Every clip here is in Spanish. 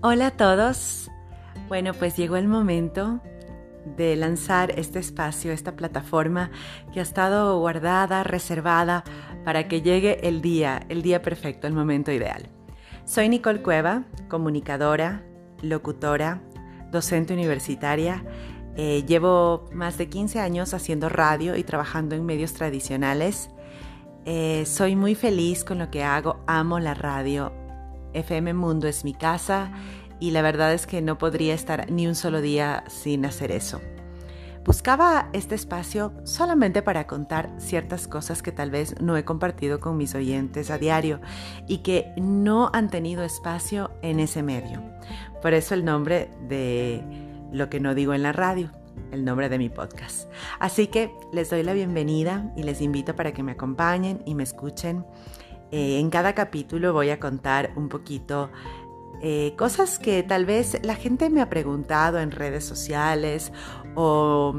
Hola a todos. Bueno, pues llegó el momento de lanzar este espacio, esta plataforma que ha estado guardada, reservada para que llegue el día, el día perfecto, el momento ideal. Soy Nicole Cueva, comunicadora, locutora, docente universitaria. Eh, llevo más de 15 años haciendo radio y trabajando en medios tradicionales. Eh, soy muy feliz con lo que hago, amo la radio, FM Mundo es mi casa y la verdad es que no podría estar ni un solo día sin hacer eso. Buscaba este espacio solamente para contar ciertas cosas que tal vez no he compartido con mis oyentes a diario y que no han tenido espacio en ese medio. Por eso el nombre de lo que no digo en la radio, el nombre de mi podcast. Así que les doy la bienvenida y les invito para que me acompañen y me escuchen eh, en cada capítulo voy a contar un poquito eh, cosas que tal vez la gente me ha preguntado en redes sociales o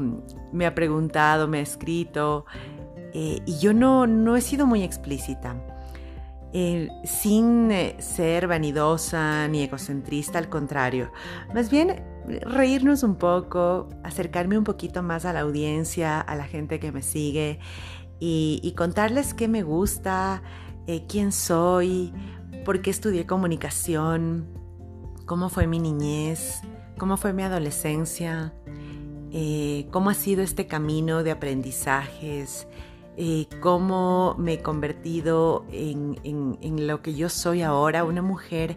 me ha preguntado, me ha escrito eh, y yo no, no, he sido muy explícita. sin ser vanidosa ni egocentrista, al contrario, más bien reírnos un poco, acercarme un poquito más a la audiencia, a la gente que me sigue y contarles qué me gusta, eh, quién soy, por qué estudié comunicación, cómo fue mi niñez, cómo fue mi adolescencia, eh, cómo ha sido este camino de aprendizajes, eh, cómo me he convertido en, en, lo que yo soy ahora, una mujer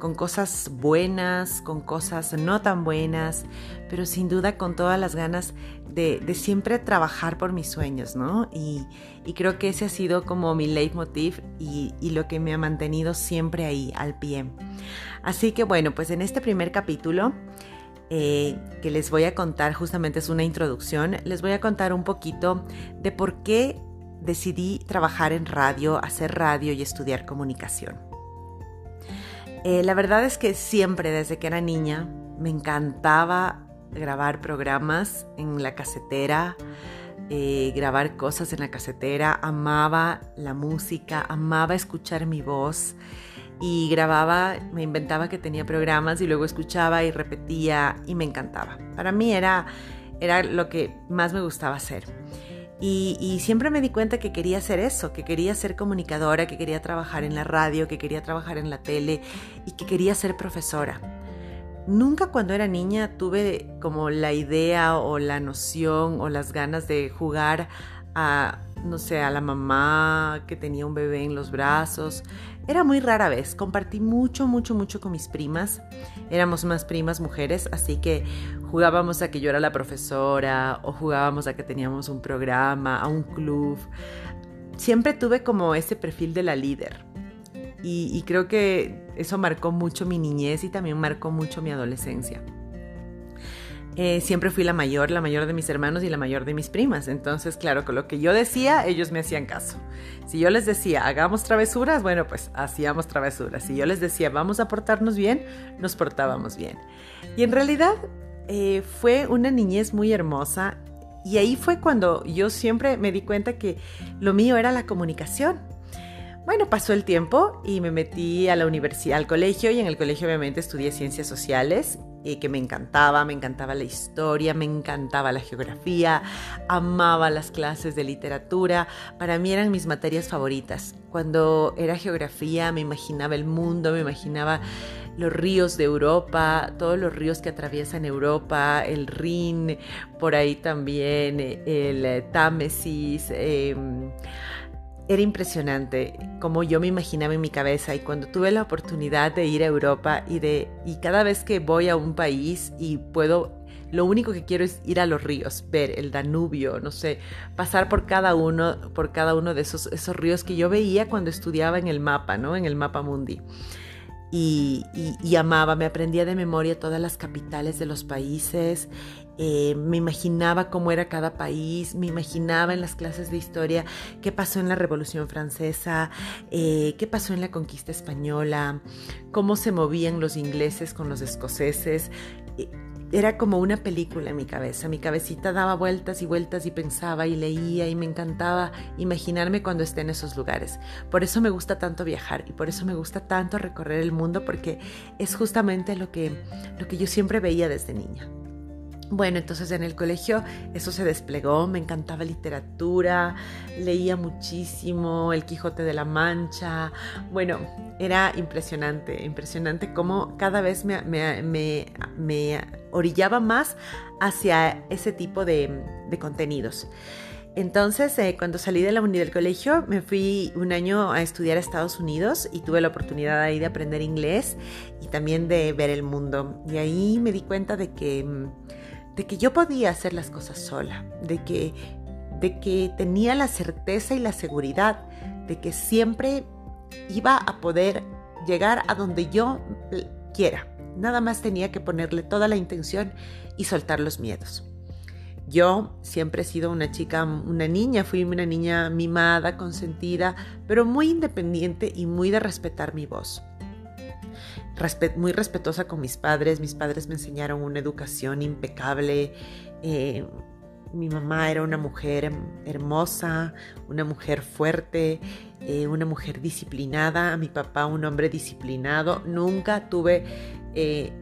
con cosas buenas, con cosas no tan buenas, pero sin duda con todas las ganas de, siempre trabajar por mis sueños, ¿no? Y, creo que ese ha sido como mi leitmotiv y, y lo que me ha mantenido siempre ahí, al pie. Así que bueno, pues en este primer capítulo eh, que les voy a contar, justamente es una introducción, les voy a contar un poquito de por qué decidí trabajar en radio, hacer radio y estudiar comunicación. Eh, la verdad es que siempre, desde que era niña, me encantaba grabar programas en la casetera, eh, grabar cosas en la casetera, amaba la música, amaba escuchar mi voz y grababa, me inventaba que tenía programas y luego escuchaba y repetía y me encantaba. Para mí era, era lo que más me gustaba hacer. Y, siempre me di cuenta que quería hacer eso, que quería ser comunicadora, que quería trabajar en la radio, que quería trabajar en la tele y que quería ser profesora. Nunca cuando era niña tuve como la idea o la noción o las ganas de jugar a, no sé, a la mamá que tenía un bebé en los brazos. Era muy rara vez. Compartí mucho, mucho, mucho con mis primas. Éramos más primas mujeres, así que jugábamos a que yo era la profesora o jugábamos a que teníamos un programa, a un club. Siempre tuve como ese perfil de la líder. Y, creo que eso marcó mucho mi niñez y también marcó mucho mi adolescencia. Eh, siempre fui la mayor, la mayor de mis hermanos y la mayor de mis primas. Entonces, claro, con lo que yo decía, ellos me hacían caso. Si yo les decía, hagamos travesuras, bueno, pues hacíamos travesuras. Si yo les decía, vamos a portarnos bien, nos portábamos bien. Y en realidad eh, fue una niñez muy hermosa. Y ahí fue cuando yo siempre me di cuenta que lo mío era la comunicación. Bueno, pasó el tiempo y me metí a la universidad, al colegio, y en el colegio obviamente estudié ciencias sociales, y que me encantaba, me encantaba la historia, me encantaba la geografía, amaba las clases de literatura, para mí eran mis materias favoritas. Cuando era geografía me imaginaba el mundo, me imaginaba los ríos de Europa, todos los ríos que atraviesan Europa, el Rin, por ahí también el Támesis. Eh, era impresionante como yo me imaginaba en mi cabeza y cuando tuve la oportunidad de ir a Europa y de y cada vez que voy a un país y puedo lo único que quiero es ir a los ríos, ver el Danubio, no sé, pasar por cada uno, por cada uno de esos, esos ríos que yo veía cuando estudiaba en el mapa, ¿no? En el mapa mundi. Y, amaba, me aprendía de memoria todas las capitales de los países. Eh, me imaginaba cómo era cada país, me imaginaba en las clases de historia qué pasó en la Revolución Francesa, eh, qué pasó en la conquista española, cómo se movían los ingleses con los escoceses. Eh, era como una película en mi cabeza. Mi cabecita daba vueltas y vueltas y pensaba y leía y me encantaba imaginarme cuando esté en esos lugares. Por eso me gusta tanto viajar y por eso me gusta tanto recorrer el mundo porque es justamente lo que, lo que yo siempre veía desde niña. Bueno, entonces en el colegio eso se desplegó, me encantaba literatura, leía muchísimo El Quijote de la Mancha, bueno, era impresionante, impresionante cómo cada vez me, me, orillaba más hacia ese tipo de, contenidos. Entonces, eh, cuando salí de la unidad del colegio, me fui un año a estudiar a Estados Unidos y tuve la oportunidad ahí de aprender inglés y también de ver el mundo. Y ahí me di cuenta de que mm, de que yo podía hacer las cosas sola, de que, de que tenía la certeza y la seguridad de que siempre iba a poder llegar a donde yo quiera. Nada más tenía que ponerle toda la intención y soltar los miedos. Yo siempre he sido una chica, una niña, fui una niña mimada, consentida, pero muy independiente y muy de respetar mi voz muy respetuosa con mis padres. Mis padres me enseñaron una educación impecable. Eh, mi mamá era una mujer hermosa, una mujer fuerte, eh, una mujer disciplinada. Mi papá un hombre disciplinado. Nunca tuve eh,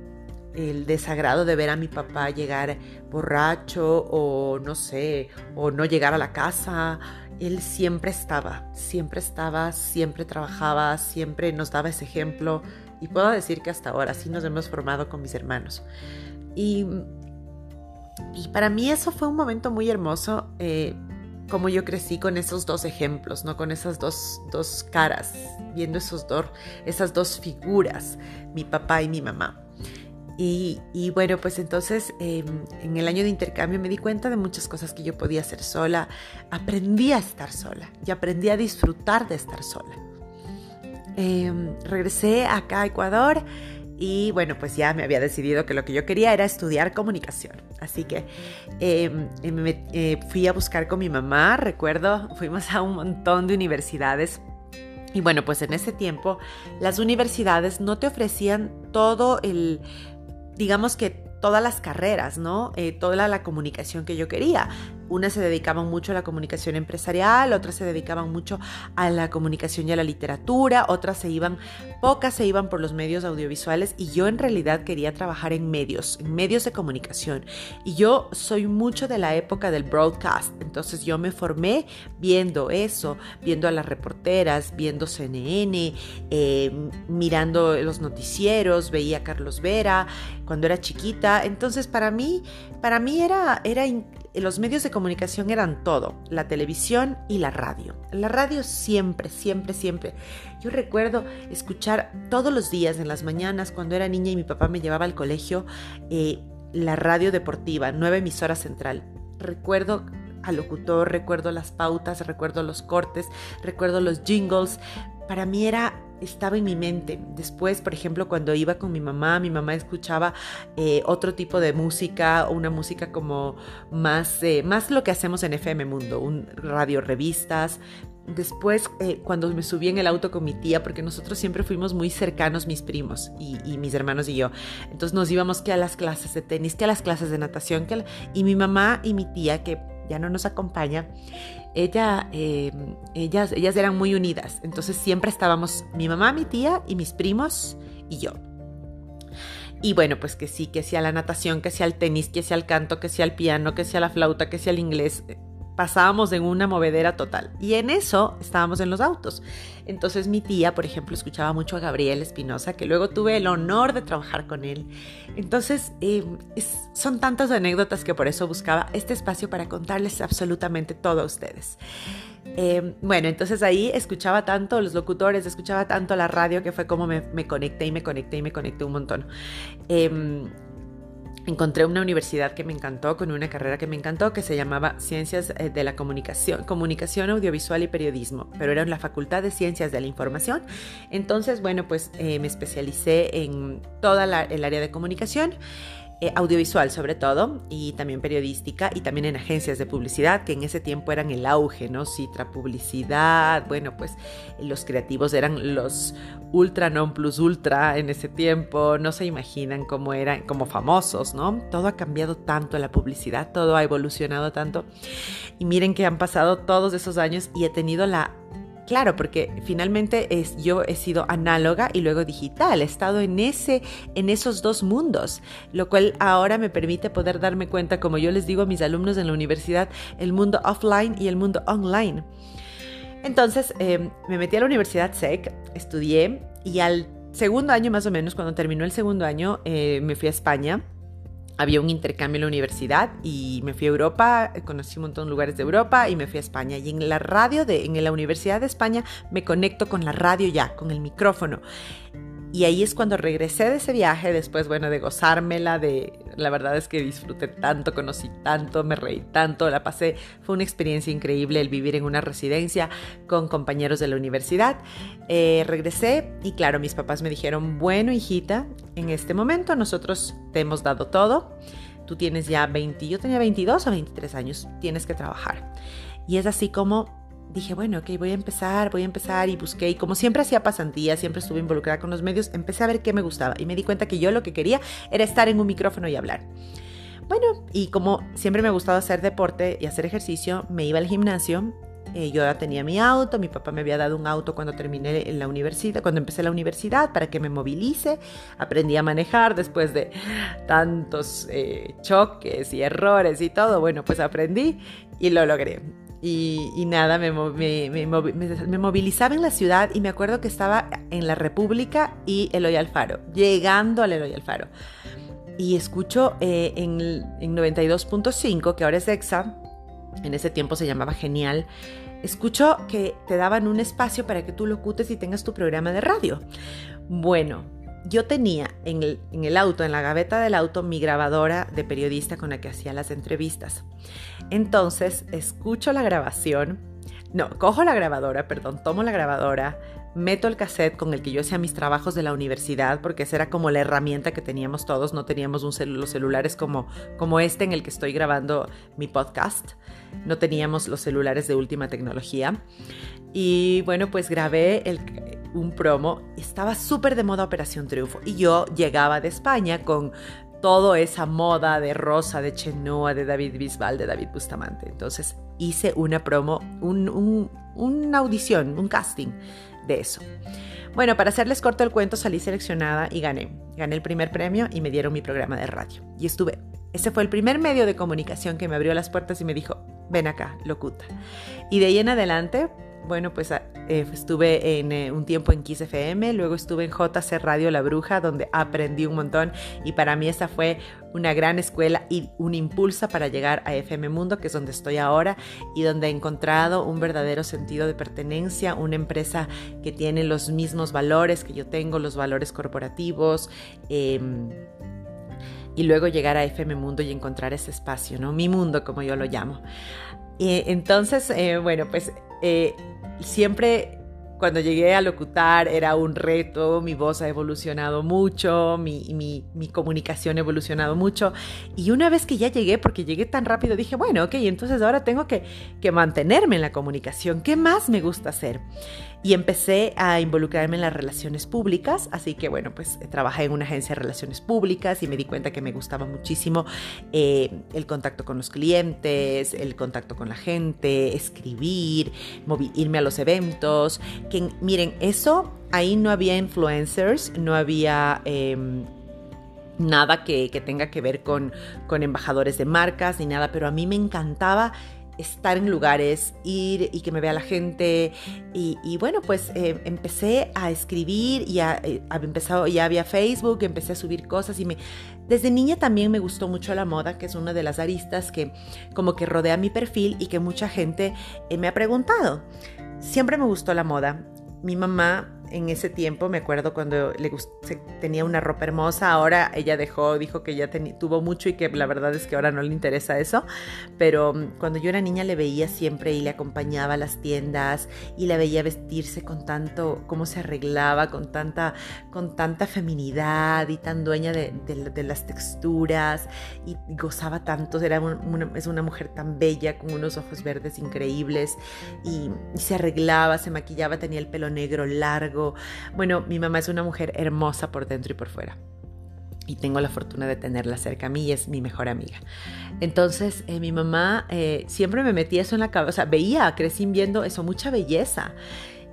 el desagrado de ver a mi papá llegar borracho o no sé, o no llegar a la casa. Él siempre estaba, siempre estaba, siempre trabajaba, siempre nos daba ese ejemplo. Y puedo decir que hasta ahora sí nos hemos formado con mis hermanos. Y, y para mí eso fue un momento muy hermoso, eh, como yo crecí con esos dos ejemplos, ¿no? Con esas dos, dos caras, viendo esos dos, esas dos figuras, mi papá y mi mamá. Y, y, bueno, pues entonces em, en el año de intercambio me di cuenta de muchas cosas que yo podía hacer sola. Aprendí a estar sola y aprendí a disfrutar de estar sola. Em, regresé acá a Ecuador y bueno, pues ya me había decidido que lo que yo quería era estudiar comunicación. Así que em, em, eh, fui a buscar con mi mamá, recuerdo, fuimos a un montón de universidades. Y bueno, pues en ese tiempo las universidades no te ofrecían todo el, digamos que todas las carreras, ¿no? Eh, toda la comunicación que yo quería. Unas se dedicaban mucho a la comunicación empresarial, otras se dedicaban mucho a la comunicación y a la literatura, otras se iban, pocas se iban por los medios audiovisuales y yo en realidad quería trabajar en medios, en medios de comunicación. Y yo soy mucho de la época del broadcast, entonces yo me formé viendo eso, viendo a las reporteras, viendo CNN, eh, mirando los noticieros, veía a Carlos Vera cuando era chiquita. Entonces para mí, para mí era, era los medios de comunicación eran todo, la televisión y la radio. La radio siempre, siempre, siempre. Yo recuerdo escuchar todos los días en las mañanas cuando era niña y mi papá me llevaba al colegio eh, la radio deportiva, nueva emisora central. Recuerdo al locutor, recuerdo las pautas, recuerdo los cortes, recuerdo los jingles. Para mí era estaba en mi mente. Después, por ejemplo, cuando iba con mi mamá, mi mamá escuchaba eh, otro tipo de música, una música como más, eh, más lo que hacemos en FM Mundo, un radio revistas. Después, eh, cuando me subí en el auto con mi tía, porque nosotros siempre fuimos muy cercanos, mis primos y, mis hermanos y yo. Entonces nos íbamos que a las clases de tenis, que a las clases de natación, que y mi mamá y mi tía, que ya no nos acompaña, ella, eh, ellas, ellas eran muy unidas. Entonces siempre estábamos mi mamá, mi tía y mis primos y yo. Y bueno, pues que sí, que sea la natación, que sea el tenis, que sea el canto, que sea el piano, que sea la flauta, que sea el inglés pasábamos en una movedera total. Y en eso estábamos en los autos. Entonces mi tía, por ejemplo, escuchaba mucho a Gabriel Espinosa, que luego tuve el honor de trabajar con él. Entonces, eh, son tantas anécdotas que por eso buscaba este espacio para contarles absolutamente todo a ustedes. Eh, bueno, entonces ahí escuchaba tanto los locutores, escuchaba tanto la radio que fue como me, conecté y me conecté y me conecté un montón. Eh, encontré una universidad que me encantó, con una carrera que me encantó, que se llamaba Ciencias eh, de la Comunicación, Comunicación Audiovisual y Periodismo, pero era en la Facultad de Ciencias de la Información. Entonces, bueno, pues eh, me especialicé en toda el área de comunicación eh, audiovisual sobre todo, y también periodística, y también en agencias de publicidad, que en ese tiempo eran el auge, ¿no? Citra Publicidad, bueno, pues los creativos eran los ultra non plus ultra en ese tiempo, no se imaginan cómo eran, como famosos, ¿no? Todo ha cambiado tanto la publicidad, todo ha evolucionado tanto, y miren que han pasado todos esos años y he tenido la Claro, porque finalmente es, yo he sido análoga y luego digital, he estado en, ese, en esos dos mundos, lo cual ahora me permite poder darme cuenta, como yo les digo a mis alumnos en la universidad, el mundo offline y el mundo online. Entonces em, me metí a la Universidad SEC, estudié y al segundo año más o menos, cuando terminó el segundo año, eh, me fui a España había un intercambio en la universidad y me fui a Europa, conocí un montón de lugares de Europa y me fui a España. Y en la radio, de, en la Universidad de España, me conecto con la radio ya, con el micrófono. Y ahí es cuando regresé de ese viaje, después, bueno, de gozármela, de la verdad es que disfruté tanto, conocí tanto, me reí tanto, la pasé, fue una experiencia increíble el vivir en una residencia con compañeros de la universidad. Eh, regresé y claro, mis papás me dijeron, bueno, hijita, en este momento nosotros te hemos dado todo, tú tienes ya 20, yo tenía 22 o 23 años, tienes que trabajar. Y es así como dije, bueno, ok, voy a empezar, voy a empezar y busqué. Y como siempre hacía pasantías, siempre estuve involucrada con los medios, empecé a ver qué me gustaba y me di cuenta que yo lo que quería era estar en un micrófono y hablar. Bueno, y como siempre me ha gustado hacer deporte y hacer ejercicio, me iba al gimnasio. Eh, yo ya tenía mi auto, mi papá me había dado un auto cuando terminé en la universidad, cuando empecé la universidad, para que me movilice. Aprendí a manejar después de tantos eh, choques y errores y todo. Bueno, pues aprendí y lo logré. Y, nada, me, movilizaba en la ciudad y me acuerdo que estaba en la República y Eloy Alfaro, llegando al Eloy Alfaro. Y escucho eh, en, en 92.5, que ahora es EXA, en ese tiempo se llamaba Genial, escucho que te daban un espacio para que tú locutes y tengas tu programa de radio. Bueno, yo tenía en el, el, auto, en la gaveta del auto, mi grabadora de periodista con la que hacía las entrevistas. Entonces, escucho la grabación, no, cojo la grabadora, perdón, tomo la grabadora, meto el cassette con el que yo hacía mis trabajos de la universidad, porque esa era como la herramienta que teníamos todos, no teníamos un los celulares como, como este en el que estoy grabando mi podcast, no teníamos los celulares de última tecnología. Y bueno, pues grabé un promo, estaba súper de moda Operación Triunfo y yo llegaba de España con toda esa moda de Rosa, de Chenoa, de David Bisbal, de David Bustamante. Entonces hice una promo, una audición, un casting de eso. Bueno, para hacerles corto el cuento, salí seleccionada y gané. Gané el primer premio y me dieron mi programa de radio. Y estuve. Ese fue el primer medio de comunicación que me abrió las puertas y me dijo, ven acá, locuta. Y de ahí en adelante, bueno, pues ah, eh, estuve en eh, un tiempo en Kiss FM, luego estuve en JC Radio La Bruja, donde aprendí un montón y para mí esa fue una gran escuela y un impulso para llegar a FM Mundo, que es donde estoy ahora y donde he encontrado un verdadero sentido de pertenencia, una empresa que tiene los mismos valores que yo tengo, los valores corporativos. Em, y luego llegar a FM Mundo y encontrar ese espacio, ¿no? Mi mundo, como yo lo llamo. entonces, eh, bueno, pues siempre cuando llegué a locutar era un reto, mi voz ha evolucionado mucho, mi, mi, comunicación ha evolucionado mucho. Y una vez que ya llegué, porque llegué tan rápido, dije, bueno, ok, entonces ahora tengo que, que mantenerme en la comunicación. ¿Qué más me gusta hacer? y empecé a involucrarme en las relaciones públicas, así que bueno, pues trabajé en una agencia de relaciones públicas y me di cuenta que me gustaba muchísimo eh, el contacto con los clientes, el contacto con la gente, escribir, irme a los eventos, que miren, eso ahí no había influencers, no había... Em, nada que, que, tenga que ver con, con embajadores de marcas ni nada, pero a mí me encantaba estar en lugares, ir y que me vea la gente. Y, bueno, pues eh, empecé a escribir y a, eh, empezado, ya había Facebook, empecé a subir cosas y me... Desde niña también me gustó mucho la moda, que es una de las aristas que como que rodea mi perfil y que mucha gente eh, me ha preguntado. Siempre me gustó la moda. Mi mamá en ese tiempo, me acuerdo cuando le tenía una ropa hermosa, ahora ella dejó, dijo que ya tuvo mucho y que la verdad es que ahora no le interesa eso, pero mm, cuando yo era niña le veía siempre y le acompañaba a las tiendas y la veía vestirse con tanto, cómo se arreglaba, con tanta, con tanta feminidad y tan dueña de, las texturas y, gozaba tanto, era es una mujer tan bella con unos ojos verdes increíbles y se arreglaba, se maquillaba, tenía el pelo negro largo. Bueno, mi mamá es una mujer hermosa por dentro y por fuera. Y tengo la fortuna de tenerla cerca a mí y es mi mejor amiga. Entonces, eh, mi mamá eh, siempre me metía eso en la cabeza. O sea, veía, crecí viendo eso, mucha belleza.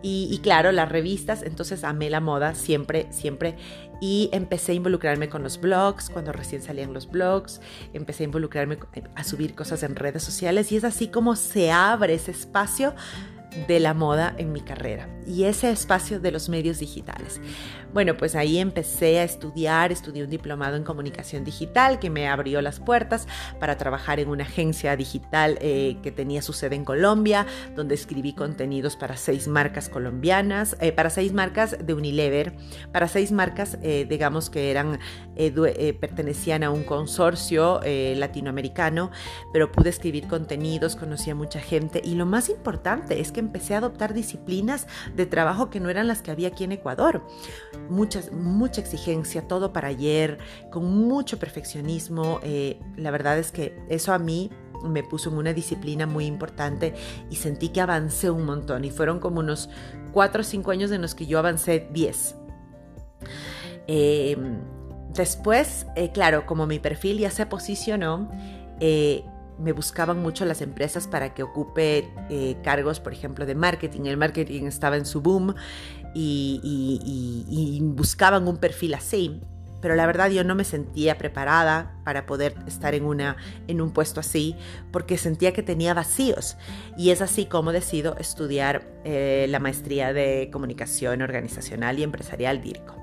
Y, y, claro, las revistas, entonces amé la moda siempre, siempre. Y empecé a involucrarme con los blogs, cuando recién salían los blogs, empecé a involucrarme a subir cosas en redes sociales y es así como se abre ese espacio de la moda en mi carrera y ese espacio de los medios digitales. Bueno, pues ahí empecé a estudiar, estudié un diplomado en comunicación digital que me abrió las puertas para trabajar en una agencia digital eh, que tenía su sede en Colombia, donde escribí contenidos para seis marcas colombianas, eh, para seis marcas de Unilever, para seis marcas, eh, digamos que eran, pertenecían a un consorcio latinoamericano, pero pude escribir contenidos, conocí a mucha gente y lo más importante es que empecé a adoptar disciplinas de trabajo que no eran las que había aquí en Ecuador. Muchas, mucha exigencia, todo para ayer, con mucho perfeccionismo. Eh, la verdad es que eso a mí me puso en una disciplina muy importante y sentí que avancé un montón. Y fueron como unos cuatro o cinco años en los que yo avancé 10. Em, después, eh, claro, como mi perfil ya se posicionó, eh, me buscaban mucho las empresas para que ocupe eh, cargos, por ejemplo, de marketing. El marketing estaba en su boom y, buscaban un perfil así. Pero la verdad yo no me sentía preparada para poder estar en, una, en un puesto así porque sentía que tenía vacíos. Y es así como decido estudiar eh, la maestría de comunicación organizacional y empresarial DIRCO.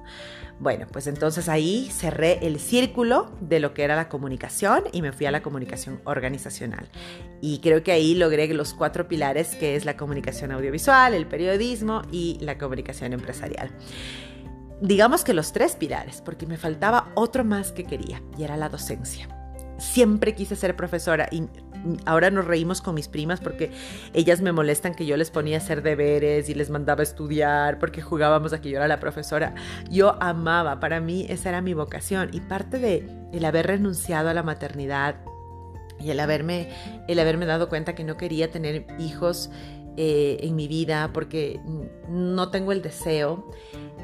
Bueno, pues entonces ahí cerré el círculo de lo que era la comunicación y me fui a la comunicación organizacional. Y creo que ahí logré los cuatro pilares que es la comunicación audiovisual, el periodismo y la comunicación empresarial. Digamos que los tres pilares, porque me faltaba otro más que quería y era la docencia. Siempre quise ser profesora ahora nos reímos con mis primas porque ellas me molestan que yo les ponía a hacer deberes y les mandaba a estudiar porque jugábamos a que yo era la profesora. Yo amaba, para mí esa era mi vocación y parte de el haber renunciado a la maternidad y el haberme, el haberme dado cuenta que no quería tener hijos eh, en mi vida porque no tengo el deseo.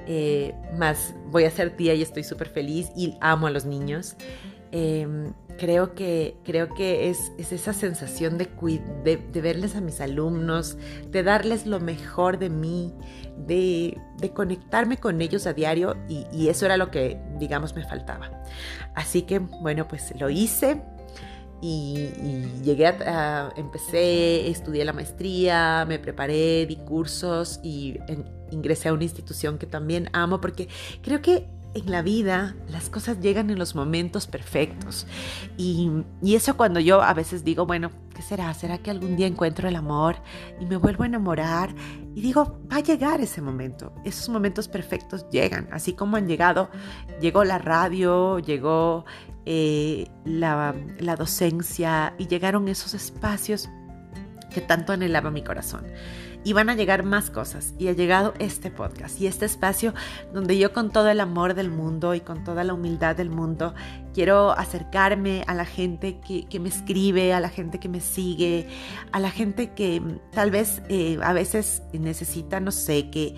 Eh, más voy a ser tía y estoy súper feliz y amo a los niños. Em, creo que, creo que es, esa sensación de, de, verles a mis alumnos, de darles lo mejor de mí, de, conectarme con ellos a diario y, eso era lo que, digamos, me faltaba. Así que, bueno, pues lo hice. Y, llegué a, empecé, estudié la maestría, me preparé, di cursos y ingresé a una institución que también amo porque creo que en la vida las cosas llegan en los momentos perfectos. Y, eso cuando yo a veces digo, bueno, ¿qué será? ¿Será que algún día encuentro el amor y me vuelvo a enamorar? Y digo, va a llegar ese momento. Esos momentos perfectos llegan, así como han llegado. Llegó la radio, llegó eh, la, la docencia y llegaron esos espacios que tanto anhelaba mi corazón y van a llegar más cosas. Y ha llegado este podcast y este espacio donde yo con todo el amor del mundo y con toda la humildad del mundo quiero acercarme a la gente que, me escribe, a la gente que me sigue, a la gente que tal vez eh, a veces necesita, no sé, que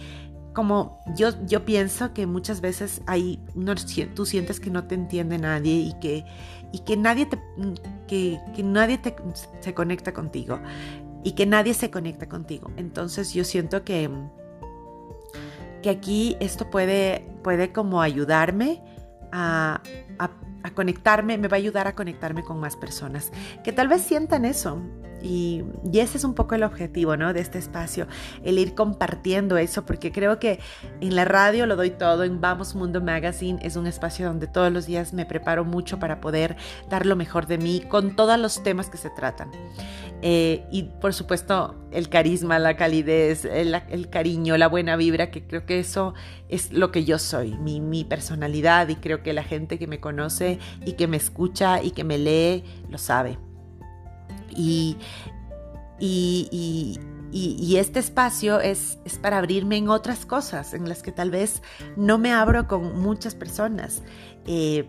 como yo, yo pienso que muchas veces hay, no, tú sientes que no te entiende nadie y que, y que nadie, te, que, que nadie te, se conecta contigo y que nadie se conecta contigo. Entonces yo siento que, que aquí esto puede, puede como ayudarme a, a, conectarme, me va a ayudar a conectarme con más personas que tal vez sientan eso, y, ese es un poco el objetivo, ¿no? De este espacio, el ir compartiendo eso, porque creo que en la radio lo doy todo, en Vamos Mundo Magazine es un espacio donde todos los días me preparo mucho para poder dar lo mejor de mí con todos los temas que se tratan. Eh, y por supuesto el carisma, la calidez, el, cariño, la buena vibra, que creo que eso es lo que yo soy, mi, mi, personalidad y creo que la gente que me conoce y que me escucha y que me lee lo sabe. Y, y, este espacio es, es, para abrirme en otras cosas en las que tal vez no me abro con muchas personas. Eh,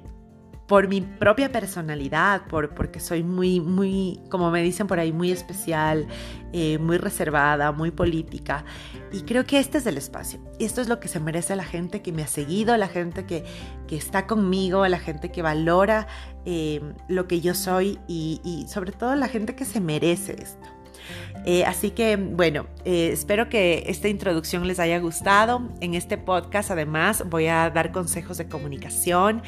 por mi propia personalidad, por, porque soy muy, muy, como me dicen por ahí, muy especial, eh, muy reservada, muy política. Y creo que este es el espacio. Esto es lo que se merece la gente que me ha seguido, la gente que, que está conmigo, la gente que valora eh, lo que yo soy y, y sobre todo la gente que se merece esto. Eh, así que bueno, eh, espero que esta introducción les haya gustado. En este podcast además voy a dar consejos de comunicación,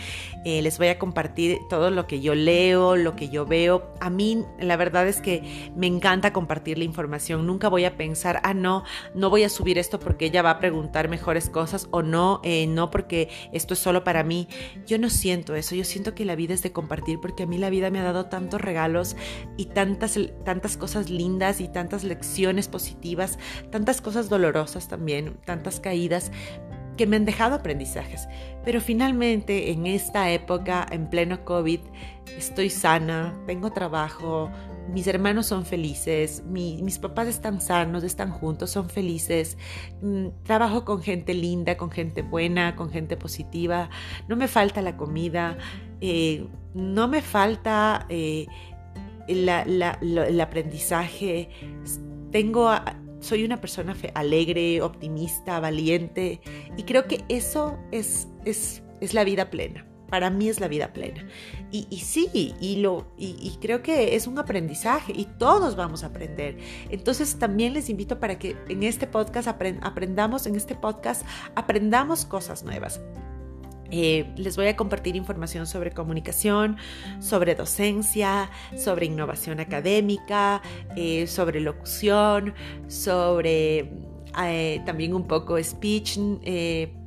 eh, les voy a compartir todo lo que yo leo, lo que yo veo. A mí la verdad es que me encanta compartir la información. Nunca voy a pensar, ah, no, no voy a subir esto porque ella va a preguntar mejores cosas o no, no porque esto es solo para mí. Yo no siento eso, yo siento que la vida es de compartir porque a mí la vida me ha dado tantos regalos y tantas, tantas cosas lindas y tantas lecciones positivas, tantas cosas dolorosas también, tantas caídas que me han dejado aprendizajes. Pero finalmente en esta época, en pleno COVID, estoy sana, tengo trabajo, mis hermanos son felices, mis papás están sanos, están juntos, son felices, mm, trabajo con gente linda, con gente buena, con gente positiva, no me falta la comida, eh, no me falta eh, el aprendizaje. Tengo, soy una persona alegre, optimista, valiente y creo que eso es, es, es la vida plena. Para mí es la vida plena. Y, y sí, y, lo, y, creo que es un aprendizaje y todos vamos a aprender. Entonces también les invito para que en este podcast aprendamos, en este podcast aprendamos cosas nuevas. Eh, les voy a compartir información sobre comunicación, sobre docencia, sobre innovación académica, eh, sobre locución, sobre eh, también un poco speech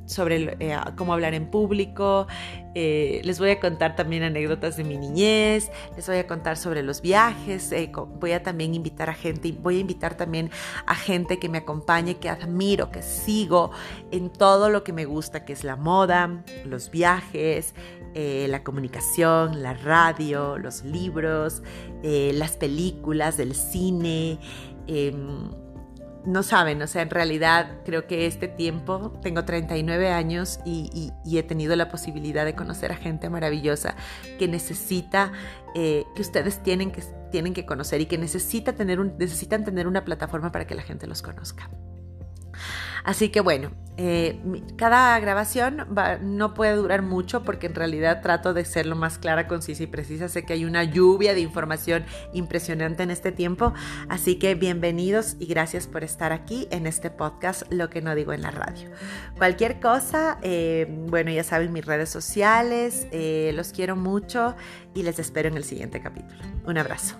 sobre eh, cómo hablar en público, eh, les voy a contar también anécdotas de mi niñez, les voy a contar sobre los viajes, eh, voy a también invitar a gente, voy a invitar también a gente que me acompañe, que admiro, que sigo en todo lo que me gusta, que es la moda, los viajes, la comunicación, la radio, los libros, las películas, el cine em, no saben, o sea, en realidad creo que este tiempo, tengo 39 años y, he tenido la posibilidad de conocer a gente maravillosa que necesita, eh, que ustedes tienen que, tienen que conocer y que necesita tener un, necesitan tener una plataforma para que la gente los conozca. Así que bueno, eh, cada grabación no puede durar mucho porque en realidad trato de ser lo más clara, concisa y precisa. Sé que hay una lluvia de información impresionante en este tiempo, así que bienvenidos y gracias por estar aquí en este podcast, Lo que no digo en la radio. Cualquier cosa, eh, bueno, ya saben mis redes sociales, eh, los quiero mucho y les espero en el siguiente capítulo. Un abrazo.